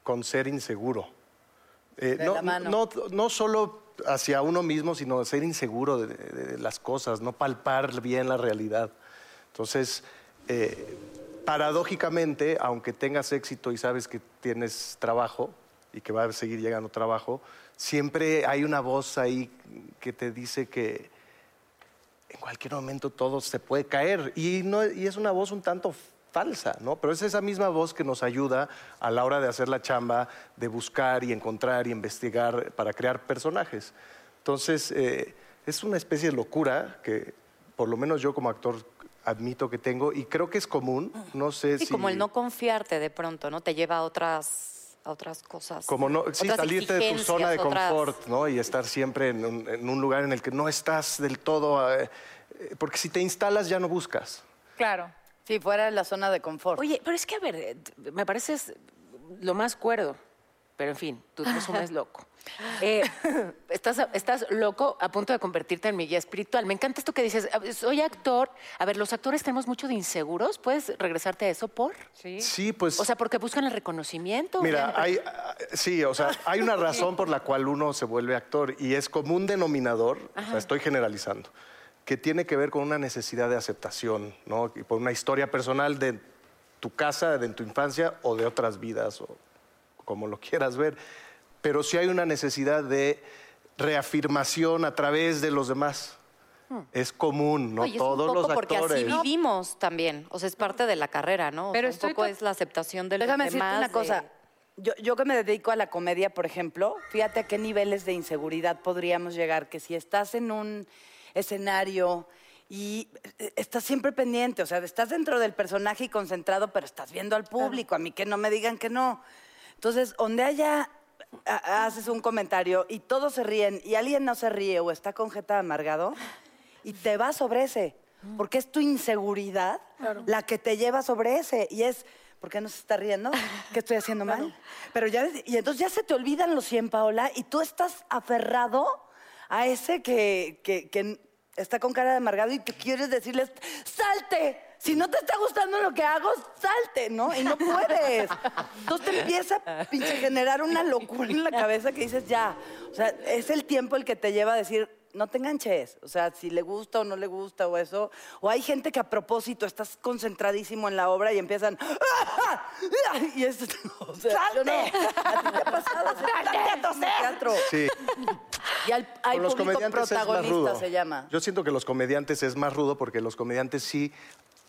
con ser inseguro. Eh, De no, la mano. No, no solo hacia uno mismo, sino ser inseguro de, las cosas, no palpar bien la realidad. Entonces, eh, paradójicamente, aunque tengas éxito y sabes que tienes trabajo y que va a seguir llegando trabajo, siempre hay una voz ahí que te dice que en cualquier momento todo se puede caer. Y, no, y es una voz un tanto falsa, ¿no? Pero es esa misma voz que nos ayuda a la hora de hacer la chamba, de buscar y encontrar y investigar para crear personajes. Entonces, eh, es una especie de locura que por lo menos yo como actor admito que tengo y creo que es común, no sé Sí, si... como el no confiarte de pronto, ¿no? Te lleva a otras, a otras cosas. Como no, sí, otras salirte de tu zona de otras- confort, ¿no? Y estar siempre en un, en un lugar en el que no estás del todo... eh, porque si te instalas ya no buscas. Claro. Sí, fuera de la zona de confort. Oye, pero es que, a ver, eh, me pareces lo más cuerdo. Pero, en fin, tú te asumes loco. Eh, estás, estás loco a punto de convertirte en mi guía espiritual. Me encanta esto que dices. Soy actor. A ver, los actores tenemos mucho de inseguros. ¿Puedes regresarte a eso por? Sí. Sí, pues... O sea, porque buscan el reconocimiento. Mira, hay, ah, sí, o sea, hay una razón por la cual uno se vuelve actor y es como un denominador, o sea, estoy generalizando, que tiene que ver con una necesidad de aceptación, ¿no? Y por una historia personal de tu casa, de tu infancia o de otras vidas, o como lo quieras ver. Pero sí hay una necesidad de reafirmación a través de los demás. Es común, ¿no? Oye, es Todos un poco los porque actores. así vivimos también. O sea, es parte de la carrera, ¿no? O Pero sea, un poco es la aceptación de los Déjame decirte demás. una de- cosa. Yo, yo que me dedico a la comedia, por ejemplo, fíjate a qué niveles de inseguridad podríamos llegar, que si estás en un escenario y eh, estás siempre pendiente, o sea, estás dentro del personaje y concentrado, pero estás viendo al público, a mí que no me digan que no. Entonces, donde haya, haces un comentario y todos se ríen y alguien no se ríe o está con jeta amargado y te vas sobre ese. porque es tu inseguridad la que te lleva sobre ese. Y es, ¿por qué no se está riendo? ¿Qué estoy haciendo mal? Pero ya, y entonces ya se te olvidan los 100, Paola, y tú estás aferrado a ese que, que- que está con cara de amargado y que quieres decirles, salte. Si no te está gustando lo que hago, salte, ¿no? Y no puedes. Entonces te empieza a pinche generar una locura en la cabeza que dices, ya. O sea, es el tiempo el que te lleva a decir, no te enganches. O sea, si le gusta o no le gusta o eso. O hay gente que a propósito estás concentradísimo en la obra y empiezan, "Ah, ah", y es, o sea, yo no. ¿A ti te ha pasado? ¡Salte a toser! Teatro. Sí. Y al- hay Con los público comediantes es más protagonista, rudo. se llama. Yo siento que los comediantes es más rudo porque los comediantes sí,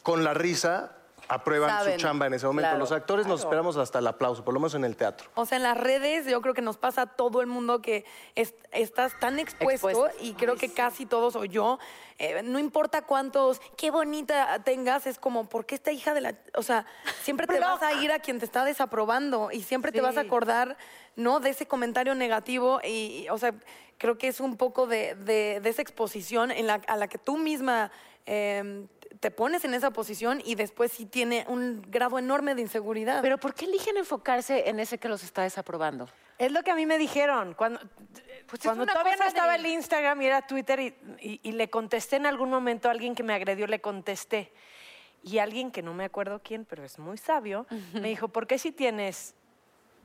con la risa, aprueban Saben, su chamba en ese momento. claro. los actores nos esperamos hasta el aplauso, por lo menos en el teatro. O sea, en las redes yo creo que nos pasa a todo el mundo que es- estás tan expuesto y creo que casi todos o yo, eh, no importa cuántos, qué bonita tengas, es como, ¿por qué esta hija de la...? O sea, siempre te vas a ir a quien te está desaprobando y siempre te vas a acordar, ¿no? De ese comentario negativo y, y, o sea, creo que es un poco de, de- de esa exposición en la, a la que tú misma... eh, te pones en esa posición y después sí tiene un grado enorme de inseguridad. Pero ¿por qué eligen enfocarse en ese que los está desaprobando? Es lo que a mí me dijeron. Cuando, cuando una todavía no cosa estaba de- el Instagram y era Twitter y, y- y le contesté en algún momento a alguien que me agredió, le contesté. Y alguien que no me acuerdo quién, pero es muy sabio, me dijo, ¿por qué si tienes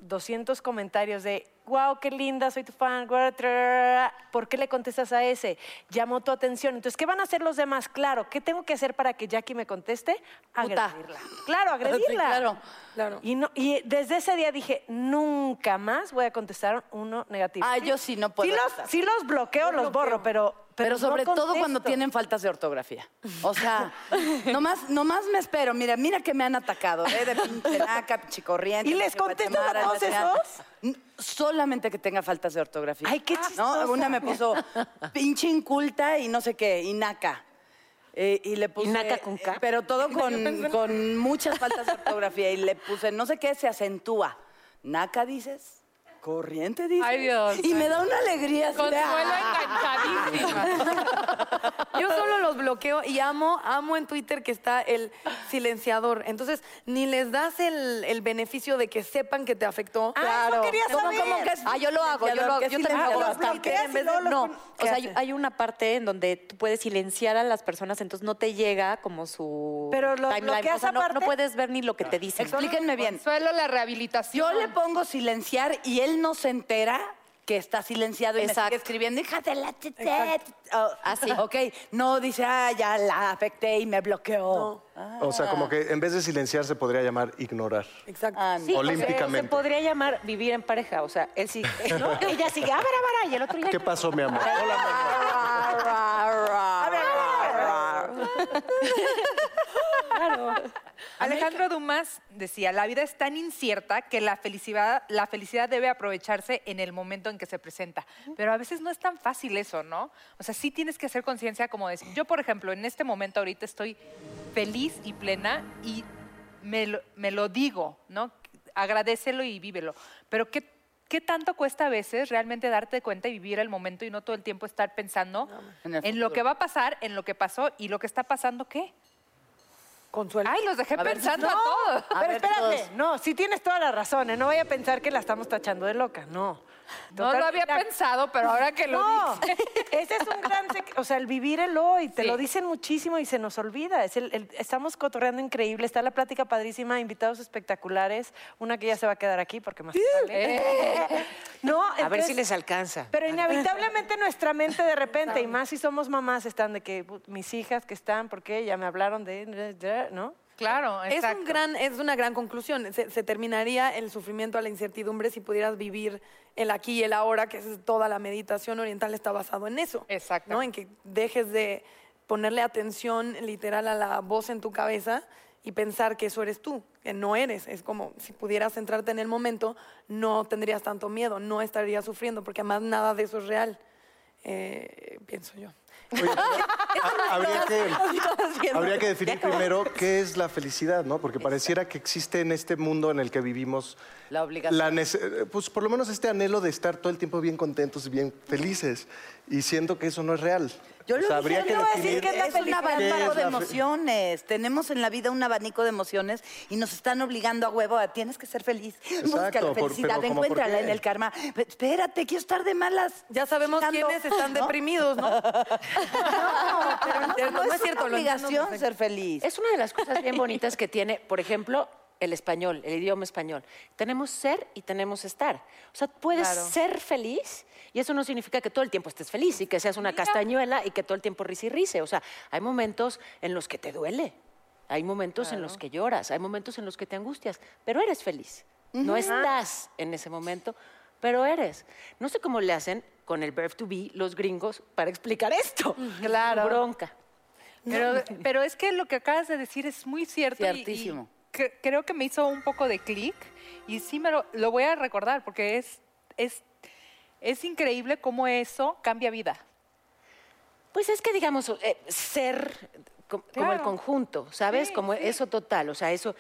200 comentarios de, wow, qué linda, soy tu fan, guau, trarara", ¿por qué le contestas a ese? Llamó tu atención. Entonces, ¿qué van a hacer los demás? Claro, ¿qué tengo que hacer para que Jackie me conteste? Puta. Agredirla. Claro, Sí, agredirla. claro. Claro. Y, no, y desde ese día dije, nunca más voy a contestar uno negativo. Ah, yo sí no puedo Sí los, sí los bloqueo, los borro, pero... Pero, no sobre todo cuando tienen faltas de ortografía. O sea, nomás, nomás me espero. Mira, mira que me han atacado, ¿eh? De pinche naca, pinche corriente. ¿Y les pinche contestas a todos esos? Solamente que tenga faltas de ortografía. Ay, qué ¿No? chistosa. Una me puso pinche inculta y no sé qué, y naca. Eh, y le puse. naca con K? eh, Pero todo con, con muchas faltas de ortografía. Y le puse, no sé qué, se acentúa. ¿Naca dices? ¿Corriente dices? Ay, Dios. Y me da una alegría. de, Consuelo ¡ah! enganchadísima. Yo solo los bloqueo y amo, amo en Twitter que está el silenciador. Entonces, ni les das el, el beneficio de que sepan que te afectó. Ah, eso quería ¿Cómo, saber. cómo que es Ah, yo lo hago, yo lo hago. ¿Qué Yo también hago los bastante. y luego los No, o ¿qué sea, hay, una parte en donde tú puedes silenciar a las personas, entonces no te llega como su Pero los timeline. O sea, no, no puedes ver ni lo que te dicen. Explíquenme bien. Consuelo, la rehabilitación. Yo le pongo silenciar y él no se entera que está silenciado y me Exacto. sigue escribiendo, hija de la tete". Oh, Así. Ok, no dice, ah, ya la afecté y me bloqueó. Ah. O sea, como que en vez de silenciar se podría llamar ignorar. Exacto. Ah, Sí, o sea, Olímpicamente. se podría llamar vivir en pareja. O sea, él sí, ¿no? ella sigue, ah, bara, bara, y el otro ya. ¿Qué pasó, mi amor? Hola, mi amor. Alejandro Dumas decía, la vida es tan incierta que la felicidad, la felicidad debe aprovecharse en el momento en que se presenta. Pero a veces no es tan fácil eso, ¿no? O sea, sí tienes que hacer conciencia como decir, yo por ejemplo, en este momento ahorita estoy feliz y plena y me lo, me lo digo, ¿no? Agradecelo y vívelo. Pero ¿qué, ¿qué tanto cuesta a veces realmente darte cuenta y vivir el momento y no todo el tiempo estar pensando En lo que va a pasar, en lo que pasó y lo que está pasando qué? Consuelo. Ay, los dejé A ver, pensando no. a todos. A Pero ver, espérate, todos. no, sí tienes toda la razón, ¿eh? no vaya a pensar que la estamos tachando de loca, no. No lo había la- pensado, pero ahora que lo No, dices. ese es un gran, sec- o sea, el vivir el hoy, te Sí. lo dicen muchísimo y se nos olvida. Es el, el- estamos cotorreando increíble, está la plática padrísima, invitados espectaculares, una que ya se va a quedar aquí porque más vale. No, A ver si les alcanza. Pero inevitablemente nuestra mente de repente, y más si somos mamás, están de que "Put, mis hijas que están, porque ya me hablaron de, ¿no? Claro, Es, un gran, es una gran conclusión. Se, se terminaría el sufrimiento a la incertidumbre si pudieras vivir el aquí y el ahora, que es toda la meditación oriental está basado en eso. Exacto. ¿no? En que dejes de ponerle atención literal a la voz en tu cabeza y pensar que eso eres tú, que no eres. Es como si pudieras centrarte en el momento, no tendrías tanto miedo, no estarías sufriendo, porque además nada de eso es real, eh, pienso yo. Habría que, habría que definir primero qué es la felicidad, ¿no? Porque pareciera que existe en este mundo en el que vivimos La obligación. la nece- pues por lo menos este anhelo de estar todo el tiempo bien contentos y bien felices. Y siento que eso no es real. Yo O lo sea, dije, habría que yo voy a decir definir que es un abanico de emociones. Tenemos en la vida un abanico de emociones y nos están obligando a huevo a tienes que ser feliz. Busca la por- felicidad, pero ¿cómo por encuéntrala en el karma. Espérate, quiero estar de malas. Ya sabemos quiénes están ¿no? deprimidos, ¿no? No, pero no, Cierto, no no es, es cierto, una obligación ser feliz. Es una de las cosas bien bonitas que tiene, por ejemplo, el español, el idioma español. Tenemos ser y tenemos estar. O sea, puedes Claro. ser feliz y eso no significa que todo el tiempo estés feliz y que seas una castañuela y que todo el tiempo risa y rice. O sea, hay momentos en los que te duele, hay momentos en los que lloras, hay momentos en los que te angustias, pero eres feliz. No estás en ese momento, pero eres. No sé cómo le hacen con el verb to be los gringos para explicar esto. Claro. Bronca. Pero, pero es que lo que acabas de decir es muy cierto. y- y Ciertísimo. Cre- creo que me hizo un poco de clic y sí me lo, lo voy a recordar porque es, es, es increíble cómo eso cambia vida. Pues es que, digamos, eh, ser co- como el Claro. conjunto, ¿sabes? Sí, como sí. eso total, o sea, eso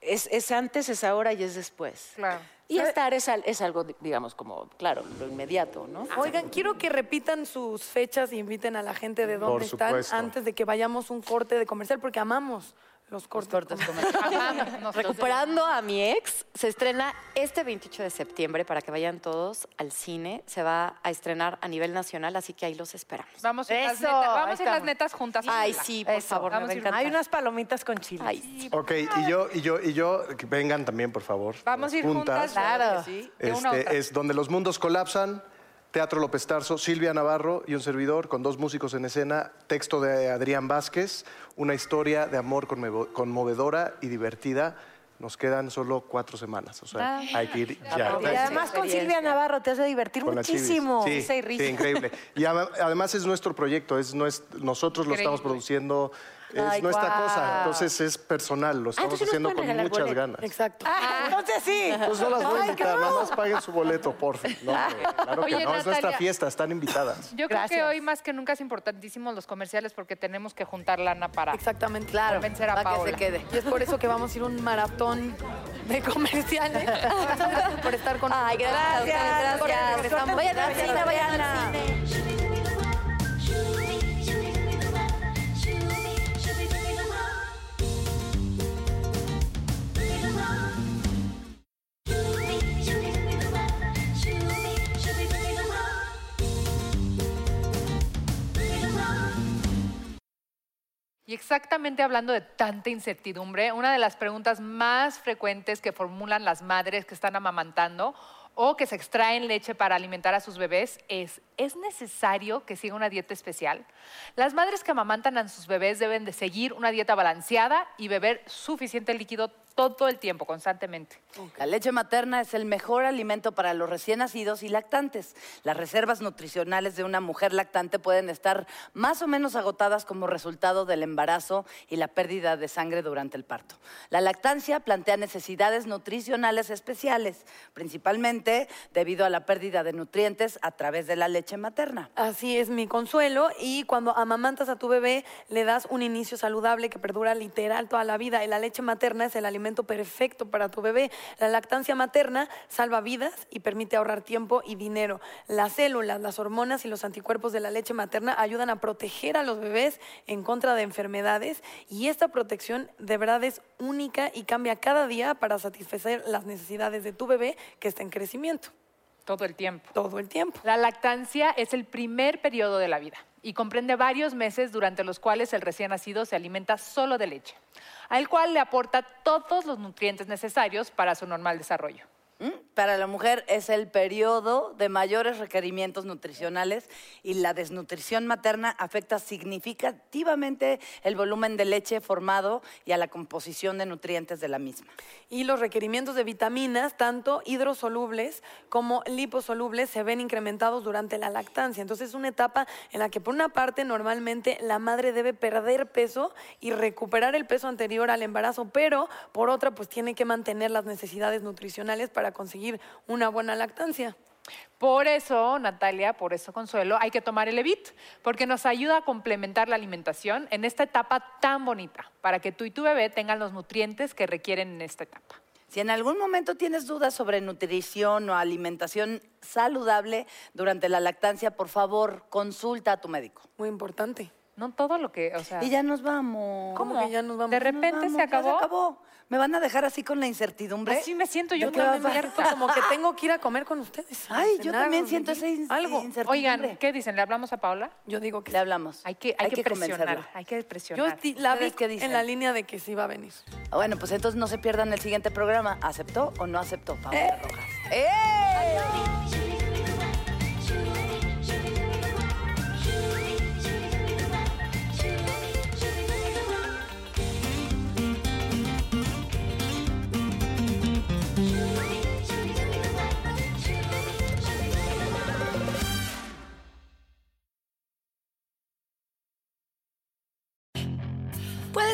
es, es antes, es ahora y es después. Claro. Y estar es, es algo, di- digamos, como, claro, lo inmediato, ¿no? Oigan, quiero que repitan sus fechas y inviten a la gente de Por dónde están supuesto. antes de que vayamos un corte de comercial, porque amamos los cortes. cortes comerciales. Recuperando a mi ex, se estrena este 28 de septiembre para que vayan todos al cine. Se va a estrenar a nivel nacional, así que ahí los esperamos. Vamos a ir las Eso, netas, ahí vamos a ir las netas juntas. Ay, sí, por favor, me va a. Hay unas palomitas con chile. Ay, Ok, y yo, y yo, y yo, que vengan también, por favor. Vamos a ir las juntas. Claro. Sí. Este, es donde los mundos colapsan. Teatro López Tarso, Silvia Navarro y un servidor con dos músicos en escena. Texto de Adrián Vázquez. Una historia de amor conmovedora y divertida. Nos quedan solo cuatro semanas. O sea, hay que ir ya. Y además con Silvia Navarro te hace divertir Con muchísimo. Sí, sí, increíble. Y además es nuestro proyecto, es nues- nosotros lo estamos Increíble. Produciendo, es Ay, nuestra guau. cosa. Entonces es personal, lo estamos entonces nos haciendo pueden con regalar muchas boletos. ganas. Exacto. Ah, entonces sí. Pues no las voy a Ay, invitar, nada más paguen su boleto, por fin. No, hombre, claro Oye, que no, es nuestra Natalia. fiesta, están invitadas. Yo creo que Gracias. hoy más que nunca es importantísimos los comerciales porque tenemos que juntar lana para Exactamente. Claro, convencer a para que Paola. se quede. Y es por eso que vamos a ir a un maratón de comerciales. Muchas gracias por estar con Ay, nosotros. gracias, gracias. Regresamos. Vayan al cine, vayan al cine. Y exactamente hablando de tanta incertidumbre, una de las preguntas más frecuentes que formulan las madres que están amamantando o que se extraen leche para alimentar a sus bebés es, ¿es necesario que siga una dieta especial? Las madres que amamantan a sus bebés deben de seguir una dieta balanceada y beber suficiente líquido todo el tiempo, constantemente. La leche materna es el mejor alimento para los recién nacidos y lactantes. Las reservas nutricionales de una mujer lactante pueden estar más o menos agotadas como resultado del embarazo y la pérdida de sangre durante el parto. La lactancia plantea necesidades nutricionales especiales, principalmente debido a la pérdida de nutrientes a través de la leche materna. Así es mi consuelo y cuando amamantas a tu bebé le das un inicio saludable que perdura literal toda la vida y la leche materna es el alimento perfecto para tu bebé. La lactancia materna salva vidas y permite ahorrar tiempo y dinero. Las células, las hormonas y los anticuerpos de la leche materna ayudan a proteger a los bebés en contra de enfermedades y esta protección de verdad es única y cambia cada día para satisfacer las necesidades de tu bebé que está en crecimiento Todo el tiempo. todo el tiempo. La lactancia es el primer periodo de la vida y comprende varios meses durante los cuales el recién nacido se alimenta solo de leche, al cual le aporta todos los nutrientes necesarios para su normal desarrollo. ¿Mm? Para la mujer es el periodo de mayores requerimientos nutricionales y la desnutrición materna afecta significativamente el volumen de leche formado y a la composición de nutrientes de la misma. Y los requerimientos de vitaminas, tanto hidrosolubles como liposolubles, se ven incrementados durante la lactancia. Entonces es una etapa en la que por una parte normalmente la madre debe perder peso y recuperar el peso anterior al embarazo, pero por otra pues tiene que mantener las necesidades nutricionales para conseguir una buena lactancia. Por eso, Natalia, por eso, Consuelo, hay que tomar el Evit, porque nos ayuda a complementar la alimentación en esta etapa tan bonita, para que tú y tu bebé tengan los nutrientes que requieren en esta etapa. Si en algún momento tienes dudas sobre nutrición o alimentación saludable durante la lactancia, por favor, consulta a tu médico. Muy importante. No todo lo que, o sea... Y ya nos vamos. ¿Cómo que ya nos vamos? De repente vamos, se ya acabó. acabó. ¿Me van a dejar así con la incertidumbre? Así me siento yo ¿De qué va a también, cierto, Como que tengo que ir a comer con ustedes. Ay, yo también siento esa vivir in- algo. incertidumbre. Oigan, ¿qué dicen? ¿Le hablamos a Paola? Yo digo que Le hablamos. Hay que, hay Hay que, que presionar, hay que Yo presionar. ti- la vi ¿Ustedes qué dicen? en la línea de que sí va a venir. Bueno, pues entonces no se pierdan el siguiente programa. ¿Aceptó o no aceptó, Paola Eh. Rojas? ¡Eh!